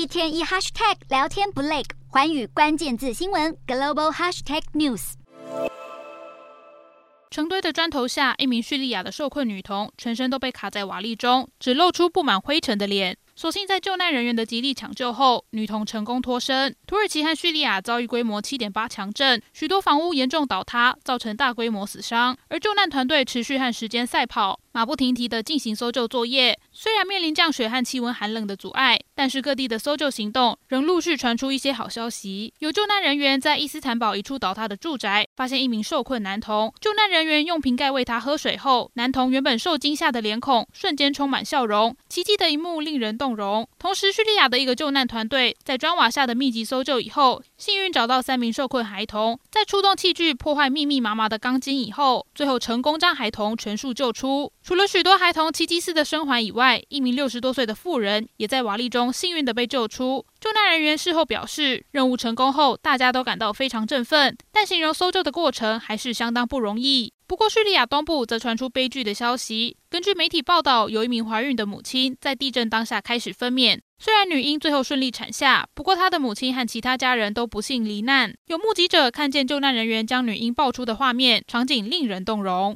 一天一 hashtag 聊天不累，寰宇关键字新闻 global hashtag news。成堆的砖头下，一名叙利亚的受困女童全身都被卡在瓦砾中，只露出布满灰尘的脸。所幸在救难人员的极力抢救后，女童成功脱身。土耳其和叙利亚遭遇规模七点八强震，许多房屋严重倒塌，造成大规模死伤。而救难团队持续和时间赛跑，马不停蹄地进行搜救作业。虽然面临降雪和气温寒冷的阻碍，但是各地的搜救行动仍陆续传出一些好消息。有救难人员在伊斯坦堡一处倒塌的住宅发现一名受困男童，救难人员用瓶盖喂他喝水后，男童原本受惊吓的脸孔瞬间充满笑容。奇迹的一幕令人动容。同时，叙利亚的一个救难团队在砖瓦下的密集搜救以后，幸运找到三名受困孩童。在出动器具破坏密密麻麻的钢筋以后，最后成功将孩童全数救出。除了许多孩童奇迹似的生还以外，一名六十多岁的妇人也在瓦砾中幸运地被救出。救难人员事后表示，任务成功后，大家都感到非常振奋，但形容搜救的过程还是相当不容易。不过，叙利亚东部则传出悲剧的消息。根据媒体报道，有一名怀孕的母亲在地震当下开始分娩，虽然女婴最后顺利产下，不过她的母亲和其他家人都不幸罹难。有目击者看见救难人员将女婴抱出的画面，场景令人动容。